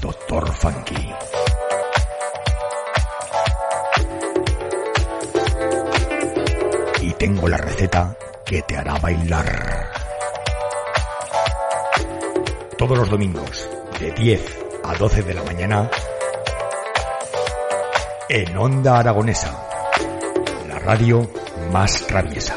Doctor Funky. Y tengo la receta que te hará bailar. Todos los domingos, de 10 a 12 de la mañana, en Onda Aragonesa, la radio más traviesa.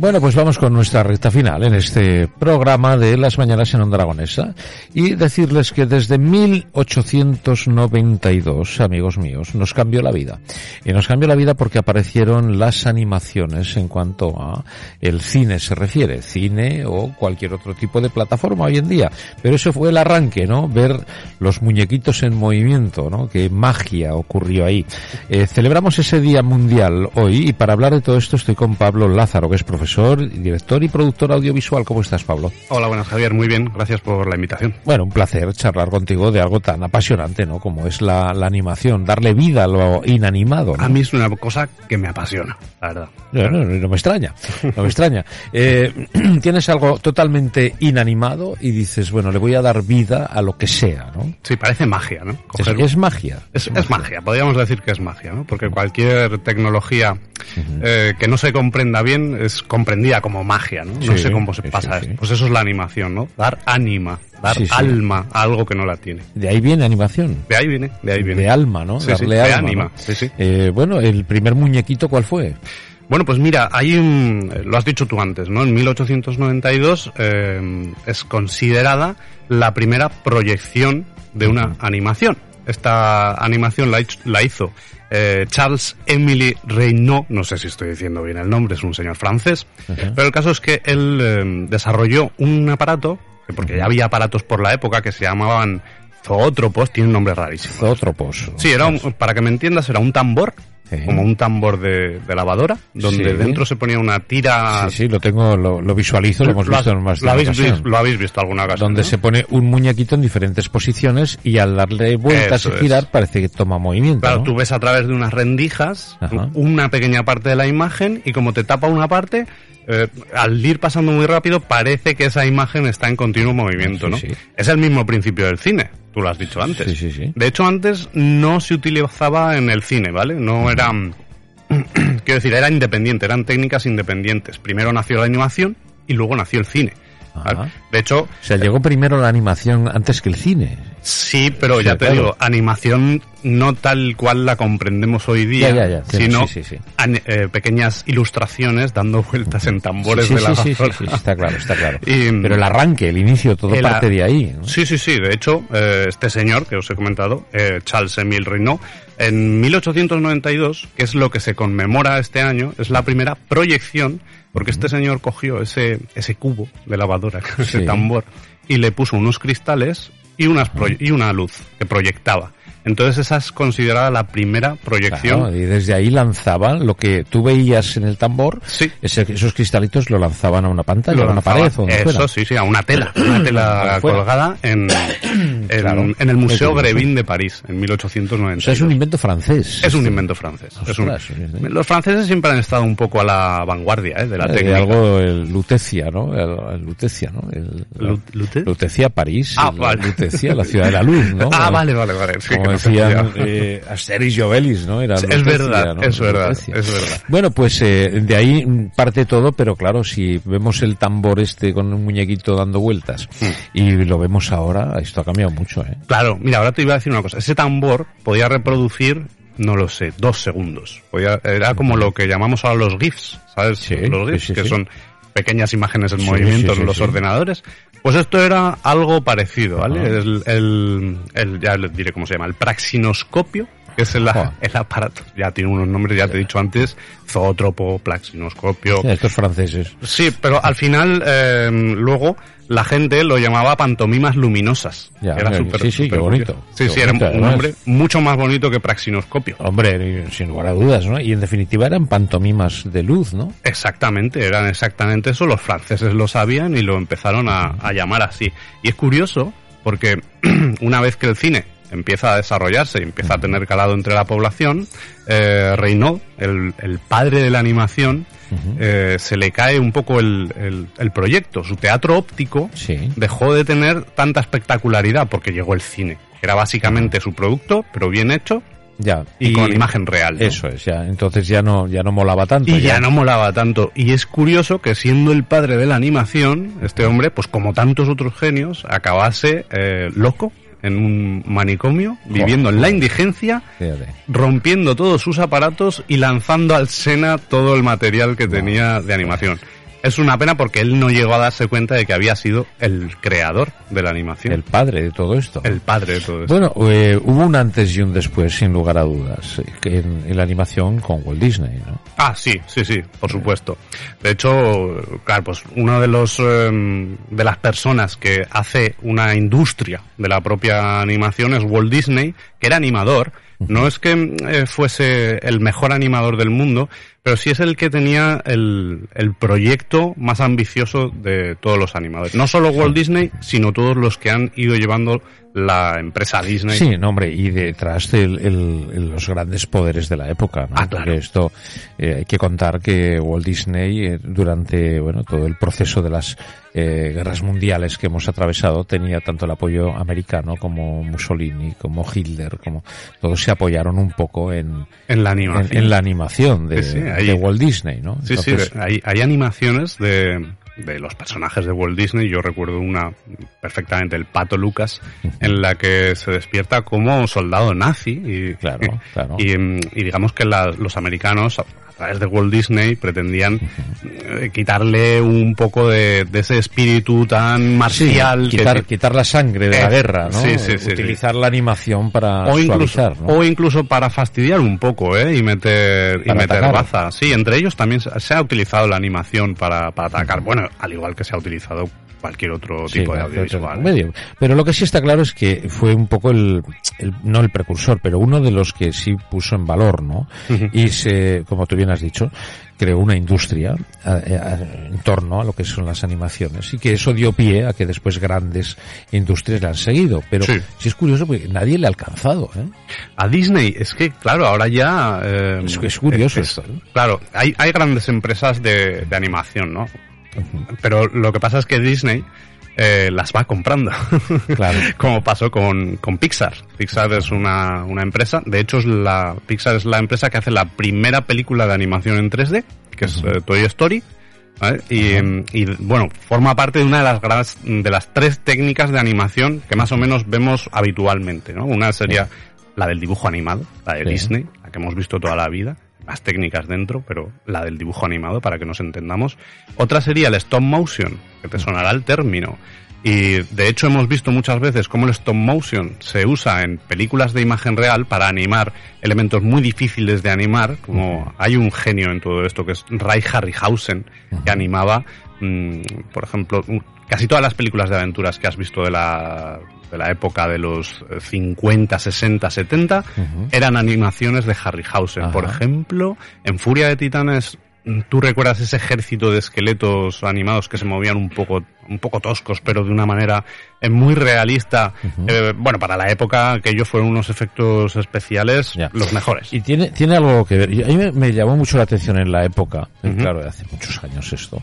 Bueno, pues vamos con nuestra recta final en este programa de las mañanas en Onda y decirles que desde 1892, amigos míos, nos cambió la vida. Y nos cambió la vida porque aparecieron las animaciones en cuanto a el cine se refiere, cine o cualquier otro tipo de plataforma hoy en día. Pero eso fue el arranque, ¿no? Ver los muñequitos en movimiento, ¿no? Qué magia ocurrió ahí. Eh, celebramos ese día mundial hoy y para hablar de todo esto estoy con Pablo Lázaro, que es profesor director y productor audiovisual. ¿Cómo estás, Pablo? Hola, buenas, Javier. Muy bien. Gracias por la invitación. Bueno, un placer charlar contigo de algo tan apasionante, ¿no? Como es la, la animación, darle vida a lo inanimado. ¿no? A mí es una cosa que me apasiona, la verdad. No, no, no me extraña, no me extraña. Eh, tienes algo totalmente inanimado y dices, bueno, le voy a dar vida a lo que sea, ¿no? Sí, parece magia, ¿no? Es, es magia. Es, es magia, podríamos decir que es magia, ¿no? Porque cualquier tecnología eh, que no se comprenda bien es comprendida como magia, ¿no? No Sí, sé cómo se pasa sí. Pues eso es la animación, ¿no? Dar ánima, dar alma a algo que no la tiene. De ahí viene animación. De ahí viene, de ahí viene. De alma, ¿no? Darle de alma, ánima, ¿no? sí, sí. Eh, bueno, el primer muñequito, ¿cuál fue? Bueno, pues mira, hay un, lo has dicho tú antes, ¿no? En 1892 eh, es considerada la primera proyección de una animación. Esta animación la, hizo- la hizo eh, Charles Emily Reynaud, no sé si estoy diciendo bien el nombre, es un señor francés, pero el caso es que él eh, desarrolló un aparato, que porque ya había aparatos por la época que se llamaban zoótropos, tiene un nombre rarísimo. Zoótropos. Sí, era un- para que me entiendas, era un tambor, Sí. como un tambor de, de lavadora, donde Sí. dentro se ponía una tira... Sí, sí, lo tengo, lo, lo visualizo, lo hemos visto en más lo habéis, ocasión. lo habéis visto alguna ocasión. donde ¿no? se pone un muñequito en diferentes posiciones y al darle vueltas Eso y es. girar parece que toma movimiento. Claro, ¿no? tú ves a través de unas rendijas Ajá. una pequeña parte de la imagen y como te tapa una parte, eh, al ir pasando muy rápido parece que esa imagen está en continuo movimiento, Sí, ¿no? sí. Es el mismo principio del cine, tú lo has dicho antes. Sí, sí, sí. De hecho, antes no se utilizaba en el cine, ¿vale? No era... Quiero decir, era independiente, eran técnicas independientes. Primero nació la animación y luego nació el cine. De hecho, O sea, llegó primero la animación antes que el cine. Sí, pero Sí, ya te claro. digo, animación no tal cual la comprendemos hoy día, Ya, ya, ya, sino sí, sí, eh, pequeñas ilustraciones dando vueltas en tambores de la está claro, está claro. Y, Pero el arranque, el inicio, todo el parte de ahí. ¿no? Sí, sí, sí. De hecho, eh, este señor que os he comentado, eh, Charles Emile Reynaud, en 1892, que es lo que se conmemora este año, es la primera proyección, porque este señor cogió ese, ese cubo de lavadora, ese tambor, y le puso unos cristales y, unas y una luz que proyectaba. Entonces esa es considerada la primera proyección. Claro, y desde ahí lanzaban lo que tú veías en el tambor, Sí. ese- esos cristalitos lo lanzaban a una pantalla, Lo a una pared o Eso fuera. sí, sí, a una tela, una tela colgada en, en, Claro. en el Museo. Grevin de París, en 1890. O sea, es un invento francés. Es un invento francés. Es un-. Los franceses siempre han estado un poco a la vanguardia ¿eh? de la Eh, técnica. algo el Lutecia, ¿no? El, el Lutecia, ¿no? El, Lu- ¿Lute? Lutecia, París. Ah, vale. Lutecia, la ciudad de la luz, ¿no? Ah, vale, vale, vale. Sí, Como decían podía. eh, Asterix y Obelix, ¿no? Era Es verdad, ¿no? es verdad, es verdad. Bueno, pues eh, de ahí parte todo, pero claro, si vemos el tambor este con un muñequito dando vueltas Hmm. y lo vemos ahora, esto ha cambiado mucho, ¿eh? Claro, mira, ahora te iba a decir una cosa. Ese tambor podía reproducir, no lo sé, dos segundos. Podía, era como lo que llamamos ahora los GIFs, ¿sabes? Sí, los sí, GIFs, sí, que sí. son pequeñas imágenes en Sí, movimiento sí, en los ordenadores. Pues esto era algo parecido, ¿vale? El, el- el- ya les diré cómo se llama, el praxinoscopio, que es el, el aparato, ya tiene unos nombres, ya te he dicho antes, zoótropo, praxinoscopio. Sí, Estos franceses. Sí, pero al final, eh, luego, la gente lo llamaba pantomimas luminosas. Ya, Era eh, súper- sí, sí, qué bonito. Sí, Qué sí, era un además. nombre mucho más bonito que praxinoscopio. Hombre, sin lugar a dudas, ¿no? Y en definitiva eran pantomimas de luz, ¿no? Exactamente, eran exactamente eso, los franceses lo sabían y lo empezaron a, a llamar así. Y es curioso porque una vez que el cine empieza a desarrollarse y empieza a tener calado entre la población, eh, Reynaud, el, el padre de la animación, eh, se le cae un poco el, el- el proyecto. Su teatro óptico Sí. dejó de tener tanta espectacularidad porque llegó el cine. Era básicamente su producto, pero bien hecho Ya. y, con imagen real. ¿no? Eso es, ya. Entonces ya no, ya no molaba tanto. Y ya no molaba tanto. Y es curioso que siendo el padre de la animación, este hombre, pues como tantos otros genios, acabase eh, loco en un manicomio, viviendo en la indigencia, rompiendo todos sus aparatos y lanzando al Sena todo el material que tenía de animación. Es una pena porque él no llegó a darse cuenta de que había sido el creador de la animación. El padre de todo esto. El padre de todo esto. Bueno, eh, hubo un antes y un después, sin lugar a dudas, eh, en, en la animación con Walt Disney, ¿no? Ah, sí, sí, sí, por supuesto. De hecho, claro, pues uno de los em, de las personas que hace una industria de la propia animación es Walt Disney, que era animador. No es que eh, fuese el mejor animador del mundo, pero sí es el que tenía el, el proyecto más ambicioso de todos los animadores. No solo Walt Disney, sino todos los que han ido llevando la empresa Disney. Sí, no, hombre, y detrás de los grandes poderes de la época, ¿no? Ah, claro. Porque esto, eh, hay que contar que Walt Disney, eh, durante, bueno, todo el proceso de las eh, guerras mundiales que hemos atravesado, tenía tanto el apoyo americano como Mussolini, como Hitler, como todos se apoyaron un poco en, En la animación. en la animación de, Sí, sí, ahí- de Walt Disney, ¿no? Sí, sí, hay, hay animaciones de, de los personajes de Walt Disney. Yo recuerdo una perfectamente, el Pato Lucas, en la que se despierta como soldado nazi. Y, Claro, claro. Y, y digamos que la- los americanos, través de Walt Disney, pretendían eh, quitarle un poco de, de ese espíritu tan marcial. quitar, quitar la sangre de la Eh, guerra, ¿no? sí, sí, sí, Utilizar la animación para o incluso, o incluso para fastidiar un poco, ¿eh? Y meter, y meter atacar. baza. Sí, entre ellos también se ha utilizado la animación para, para atacar. Bueno, al igual que se ha utilizado cualquier otro Sí, tipo de audiovisual. medio. Pero lo que sí está claro es que fue un poco el, el- no el precursor, pero uno de los que sí puso en valor, ¿no? Y se, como tú bien has dicho, creó una industria a- a- en torno a lo que son las animaciones y que eso dio pie a que después grandes industrias le han seguido. Pero Sí. sí, es curioso porque nadie le ha alcanzado, ¿eh? A Disney, es que, claro, ahora ya... eh, Es, es curioso esto. ¿eh? Claro, hay, hay grandes empresas de, de animación, ¿no? Pero lo que pasa es que Disney eh, las va comprando. Claro. Como pasó con, con Pixar. Pixar es una, una empresa, de hecho es la, Pixar es la empresa que hace la primera película de animación en 3D, que es eh, Toy Story. ¿vale? Y, y, bueno, forma parte de una de las grandes, de las tres técnicas de animación que más o menos vemos habitualmente, ¿no? Una sería la del dibujo animado, la de Sí. Disney, la que hemos visto toda la vida, más técnicas dentro, pero la del dibujo animado para que nos entendamos. Otra sería el stop motion, que te sonará el término. Y de hecho hemos visto muchas veces cómo el stop motion se usa en películas de imagen real para animar elementos muy difíciles de animar, como hay un genio en todo esto que es Ray Harryhausen, que animaba, mm, por ejemplo, casi todas las películas de aventuras que has visto de la, de la época de los eh, 50, 60, 70, Ujú. eran animaciones de Harryhausen. Por Ajá. ejemplo, en Furia de Titanes, ¿tú recuerdas ese ejército de esqueletos animados que se movían un poco, un poco toscos, pero de una manera eh, muy realista? Eh, bueno, para la época aquellos fueron unos efectos especiales Ya. los mejores. Y tiene, tiene algo que ver. A mí me, me llamó mucho la atención en la época, claro, hace muchos años esto.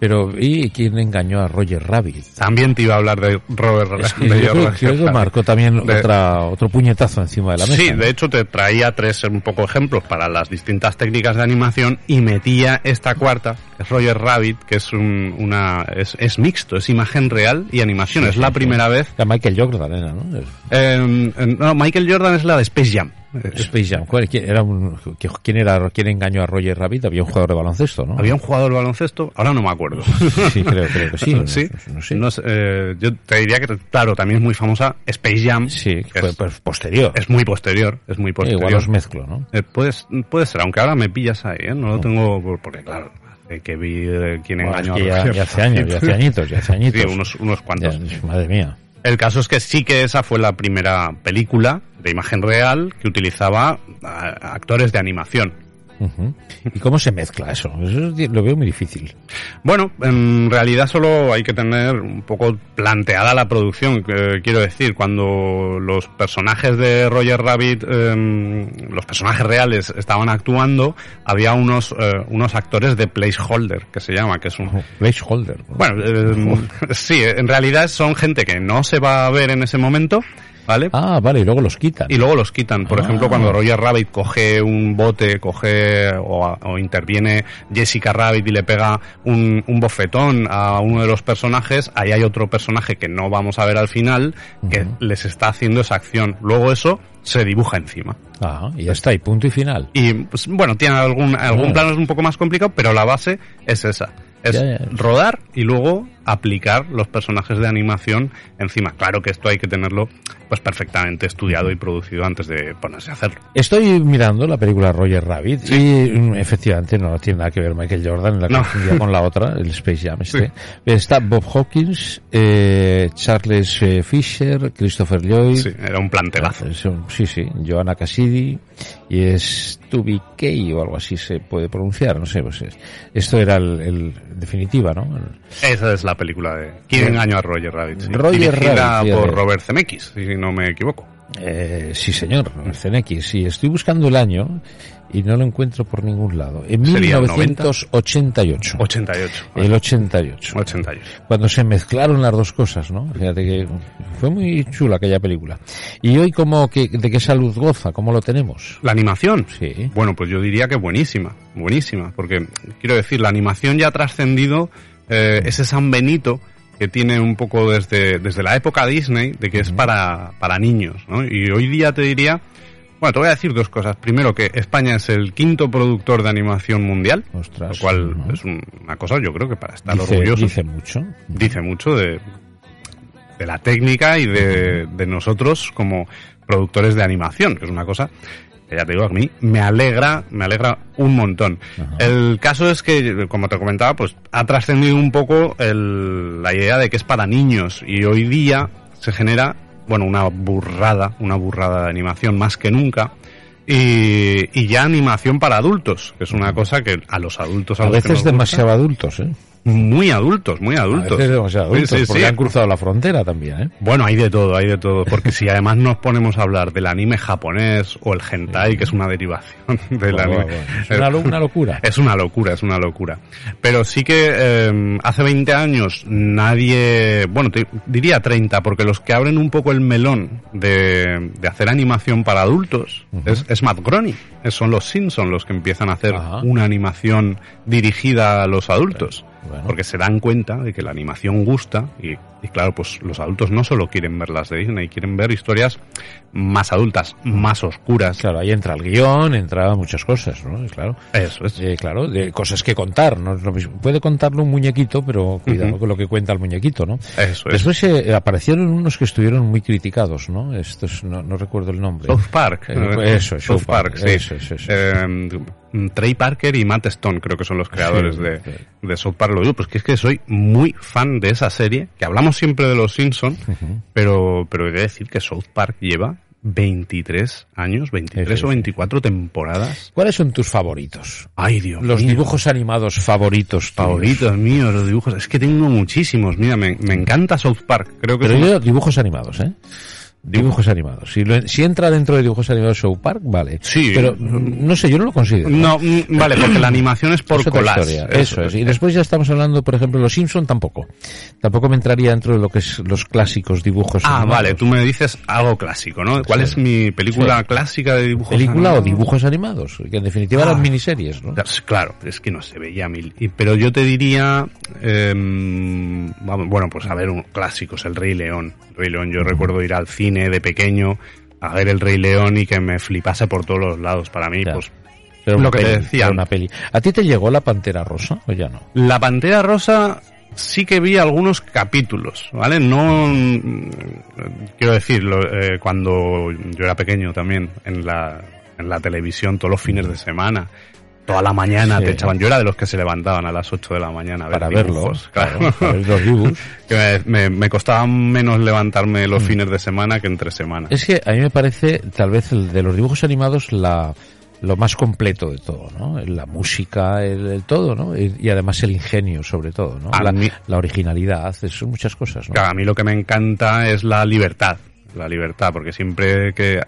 Pero, ¿y quién engañó a Roger Rabbit? También te iba a hablar de Robert Es que de yo creo Roger que eso Rabbit. marcó también De- otra, otro puñetazo encima de la mesa. Sí, de hecho te traía tres un poco ejemplos para las distintas técnicas de animación y metía esta cuarta, que es Roger Rabbit, que es un, una es, es mixto, es imagen real y animación. es la primera vez. La Michael Jordan era, ¿no? Es- eh, no, Michael Jordan es la de Space Jam. Space Jam. ¿Cuál- quién, era un- ¿Quién era quién engañó a Roger Rabbit? Había un jugador de baloncesto, ¿no? Había un jugador de baloncesto, ahora no me acuerdo. Sí, creo, creo que sí. No, sí, no sé. No sé, eh, yo te diría que, claro, también es muy famosa Space Jam. Sí, que es, pues, posterior. es muy posterior, es muy Eh, posterior. igual los mezclo, ¿no? Eh, puedes- puede ser, aunque ahora me pillas ahí, ¿eh? No lo tengo, por- porque claro, hace que vi eh, quién Bueno, engañó es que a ya, Roger ya hace años, ya hace añitos, ya hace añitos. Sí, unos, unos cuantos. Ya, madre mía. El caso es que sí que esa fue la primera película de imagen real que utilizaba a- actores de animación. Ujú. ¿Y cómo se mezcla eso? Eso es- lo veo muy difícil. Bueno, en realidad solo hay que tener un poco planteada la producción. quiero decir, cuando los personajes de Roger Rabbit, em, los personajes reales estaban actuando, había unos, eh, unos actores de placeholder, que se llama, que es un, Placeholder. Bueno, eh, sí, en realidad son gente que no se va a ver en ese momento, ¿vale? Ah, vale, y luego los quitan. Y luego los quitan. Por Ah. ejemplo, cuando Roger Rabbit coge un bote, coge o, o interviene Jessica Rabbit y le pega un, un bofetón a uno de los personajes, ahí hay otro personaje que no vamos a ver al final que les está haciendo esa acción. Luego eso se dibuja encima. Ah, y ya está, y punto y final. Y pues, bueno, tiene algún, algún Ah. plano es un poco más complicado, pero la base es esa. Es Ya, ya. rodar y luego aplicar los personajes de animación encima. Claro que esto hay que tenerlo pues perfectamente estudiado y producido antes de ponerse a hacerlo. Estoy mirando la película Roger Rabbit y mm, efectivamente no tiene nada que ver Michael Jordan, la No. confundía con la otra, el Space Jam este. Está Bob Hawkins, eh, Charles eh, Fisher, Christopher Lloyd. Sí, era un plantelazo. Sí, sí, Joanna Cassidy y es Tubi Kay o algo así se puede pronunciar, no sé, pues es- esto era el, el- definitiva, ¿no? El- Esa es la película de ¿Quién engañó a Roger Rabbit? sí. Roger Dirigida Rabbit, por. Robert Zemeckis, si no me equivoco. Eh, sí, señor, el CNX. Sí, estoy buscando el año y no lo encuentro por ningún lado. En ¿Sería el 1988. 88. El 88. 88. Cuando se mezclaron las dos cosas, ¿no? Fíjate que fue muy chula aquella película. Y hoy, como que, ¿de qué salud goza? ¿Cómo lo tenemos? La animación. Sí. Bueno, pues yo diría que buenísima, buenísima, porque quiero decir, la animación ya ha trascendido eh, ese San Benito que tiene un poco desde, desde la época Disney, de que es para, para niños, ¿no? Y hoy día te diría, bueno, te voy a decir dos cosas. Primero, que España es el quinto productor de animación mundial, Ostras. lo cual es un- una cosa, yo creo que para estar dice, orgulloso. dice mucho. dice mucho de, de la técnica y de, de nosotros como productores de animación, que es una cosa ya te digo, a mí me alegra, me alegra un montón. Ajá. El caso es que, como te comentaba, pues ha trascendido un poco el- la idea de que es para niños y hoy día se genera, bueno, una burrada, una burrada de animación más que nunca. Y, y ya animación para adultos, que es una cosa que a los adultos a, A veces demasiado adultos, ¿eh? Muy adultos, muy A adultos. veces demasiado Sí, adultos, sí, porque sí. han cruzado la frontera también, ¿eh? Bueno, hay de todo, hay de todo, porque si además nos ponemos a hablar del anime japonés o el hentai, que es una derivación del Bueno, anime, bueno, Es una, lo- una locura. es una locura, es una locura. Pero sí que eh, hace 20 años nadie, bueno, te diría 30, porque los que abren un poco el melón de, de hacer animación para adultos es, es Matt Groening. Son los Simpsons los que empiezan a hacer una animación dirigida a los adultos. Porque se dan cuenta de que la animación gusta y, y claro, pues los adultos no solo quieren ver las de Disney, quieren ver historias más adultas, más oscuras. Claro, ahí entra el guion, entra muchas cosas, ¿no? Claro. Eso es. Eh, claro, de cosas que contar, no es lo mismo. Puede contarlo un muñequito, pero cuidado con lo que cuenta el muñequito, ¿no? Eso es. Después eh, aparecieron unos que estuvieron muy criticados, ¿no? Estos, no, no recuerdo el nombre. South Park. Eh, eso, es, South Park, sí. Eso, eso, eso. Eh, Trey Parker y Matt Stone creo que son los creadores Sí, de, sí. de South Park. Lo digo, pues que es que soy muy fan de esa serie, que hablamos siempre de los Simpsons, pero, pero he de decir que South Park lleva 23 años, 23 Sí, sí, o sí. 24 temporadas. ¿Cuáles son tus favoritos? Ay, Dios Los mío. dibujos animados favoritos. favoritos míos, los dibujos. Es que tengo muchísimos. Mira, me, me encanta South Park. Creo que Pero una- yo, dibujos animados, ¿eh? Dibujos animados. Si, lo- si entra dentro de dibujos animados Show Park, vale. Sí. Pero mm, no sé, yo no lo considero. No, mm, vale, porque la animación es por Es collage. historia. Eso es. Y después ya estamos hablando, por ejemplo, los Simpson tampoco. Tampoco me entraría dentro de lo que es los clásicos dibujos Ah, animados. vale, tú me dices algo clásico, ¿no? ¿Cuál Sí. es mi película Sí. clásica de dibujos Película o animados? dibujos animados, que en definitiva Ah. eran miniseries, ¿no? Claro, es que no se veía mil. Pero yo te diría, vamos, bueno, pues a ver, un, clásicos, El Rey León. El Rey León, yo recuerdo ir al cine de pequeño, a ver el Rey León y que me flipase por todos los lados. Para mí, pues Pero Lo que te decía. una peli. ¿A ti te llegó la Pantera Rosa o ya no? La Pantera Rosa sí que vi algunos capítulos, ¿vale? No, quiero decir, lo- eh, cuando yo era pequeño también, en la, en la televisión, todos los fines de semana, toda la mañana Sí. te echaban, yo era de los que se levantaban a las 8 de la mañana a ver Para dibujos, verlos, claro. claro, para ver los dibujos. Que me, me, me costaba menos levantarme los fines de semana que entre semana. Es que a mí me parece, tal vez, el de los dibujos animados, la lo más completo de todo, ¿no? La música, el, el todo, ¿no? Y, y además el ingenio, sobre todo, ¿no? La, mí- la originalidad, son muchas cosas, ¿no? Claro, a mí lo que me encanta es la libertad, la libertad, porque siempre que eh,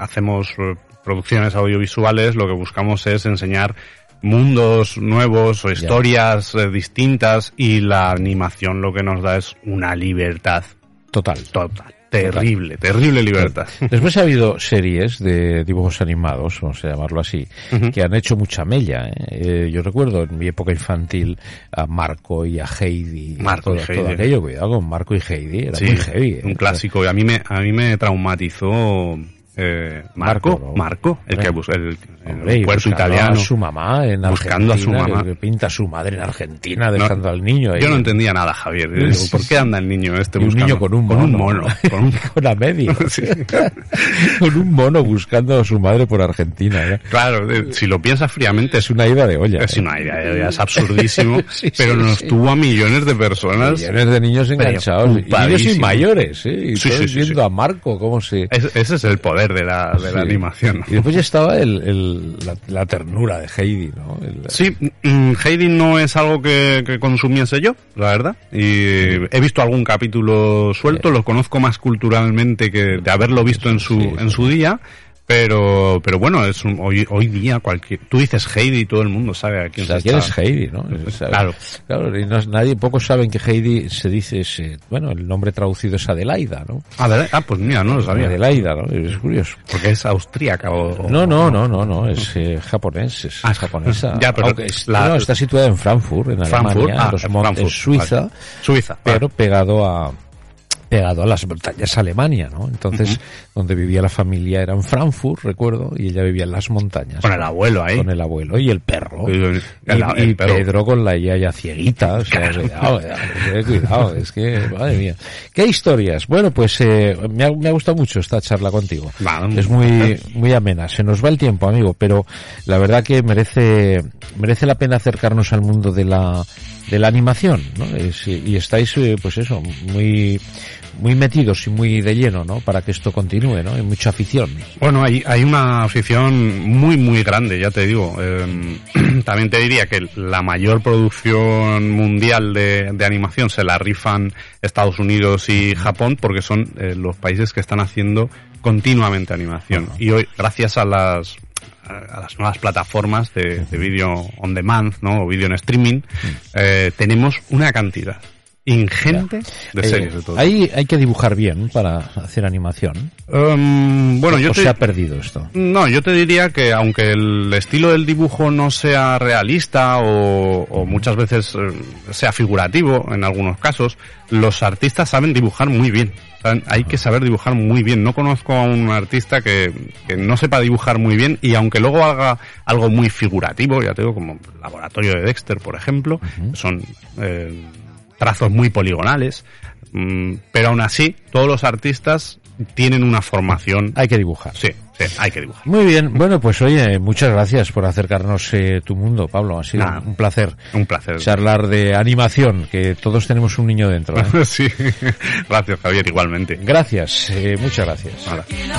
hacemos eh, producciones audiovisuales lo que buscamos es enseñar mundos nuevos o historias eh, distintas y la animación lo que nos da es una libertad Total. total, terrible, terrible libertad. Después ha habido series de dibujos animados, vamos a llamarlo así, que han hecho mucha mella. ¿eh? Eh, yo recuerdo en mi época infantil a Marco y a Heidi. Marco y Heidi. todo aquello, cuidado con Marco y Heidi, era Sí, muy heavy. ¿eh? un clásico. Y a mí me, a mí me traumatizó eh, Marco, Marco, ¿no? Marco, el que bus- el, el Hombre, puerto buscando italiano. a su mamá en Buscando a su mamá. que pinta a su madre en Argentina dejando al niño ahí. Yo no entendía nada, Javier. Digo, ¿Por qué anda el niño este Y un buscando? niño con un mono. Con un mono. Con un- Con a medio. Sí. con un mono buscando a su madre por Argentina. ¿eh? Claro, eh, si lo piensas fríamente, Es una ida de olla. es ¿eh? una idea, es absurdísimo, Sí, pero sí, nos tuvo a millones de personas. Millones de niños enganchados. Y niños y mayores, ¿eh? Y Sí, todos viendo a Marco cómo se... Es- ese es el poder de la, de la Sí. animación. Y después ya estaba el, el- la, la ternura de Heidi, ¿no? El- Sí, mm, Heidi no es algo que, que consumiese yo, la verdad. Y he visto algún capítulo suelto, lo conozco más culturalmente que de haberlo visto en su, Sí, en su día. Pero, pero bueno, es un- hoy, hoy día cualquier, tú dices Heidi y todo el mundo sabe a O quién sea, se ¿quién está- es Heidi, no? O sea, Claro. Claro, y no nadie, pocos saben que Heidi se dice, se- bueno, el nombre traducido es Adelaida, ¿no? Ah, ¿verdad? Ah, pues mira, no lo sabía. Adelaida, ¿no? Es curioso. Porque es austríaca o... o- No, no, no, no, no, es eh, japonés, es Ah, japonesa. ya, pero es- la- no, está situada en Frankfurt, en Frankfurt, Alemania, ah, en los montes Frankfurt, Suiza, vale. Suiza, pero pegado a pegado a las montañas Alemania, ¿no? Entonces, donde vivía la familia era en Frankfurt, recuerdo, y ella vivía en las montañas. Con el abuelo ahí. Con el abuelo y el perro. Y, el- el y perro. Pedro con la yaya cieguita, o sea, cuidado, cuidado, es que, madre mía. ¿Qué historias? Bueno, pues eh, me, ha, me ha gustado mucho esta charla contigo. Es muy, muy amena. Se nos va el tiempo, amigo, pero la verdad que merece, merece la pena acercarnos al mundo de la, de la animación, ¿no? Es- y estáis, eh, pues eso, muy, muy metidos y muy de lleno, ¿no? Para que esto continúe, ¿no? Hay mucha afición. Bueno, hay, hay una afición muy, muy grande, ya te digo. Eh, también te diría que la mayor producción mundial de, de animación se la rifan Estados Unidos y Japón porque son eh, los países que están haciendo continuamente animación. Y hoy, gracias a las a las nuevas plataformas de, de vídeo on demand, ¿no? O vídeo en streaming, eh, tenemos una cantidad ingente de Eh, series de todo. hay, hay que dibujar bien para hacer animación. Um, bueno, yo o te, se ha perdido esto. No, yo te diría que aunque el estilo del dibujo no sea realista o, o muchas veces eh, sea figurativo en algunos casos, los artistas saben dibujar muy bien. Saben- Hay que saber dibujar muy bien. No conozco a un artista que, que no sepa dibujar muy bien y aunque luego haga algo muy figurativo, ya te digo, como Laboratorio de Dexter, por ejemplo, son eh, trazos muy poligonales, mm, pero aún así todos los artistas tienen una formación. Hay que dibujar. Sí, sí, hay que dibujar. Muy bien, bueno, pues oye, muchas gracias por acercarnos eh, tu mundo, Pablo. Ha sido un placer Un placer. charlar de animación, que todos tenemos un niño dentro. ¿eh? sí, gracias Javier, igualmente. Gracias, eh, muchas gracias. Nada.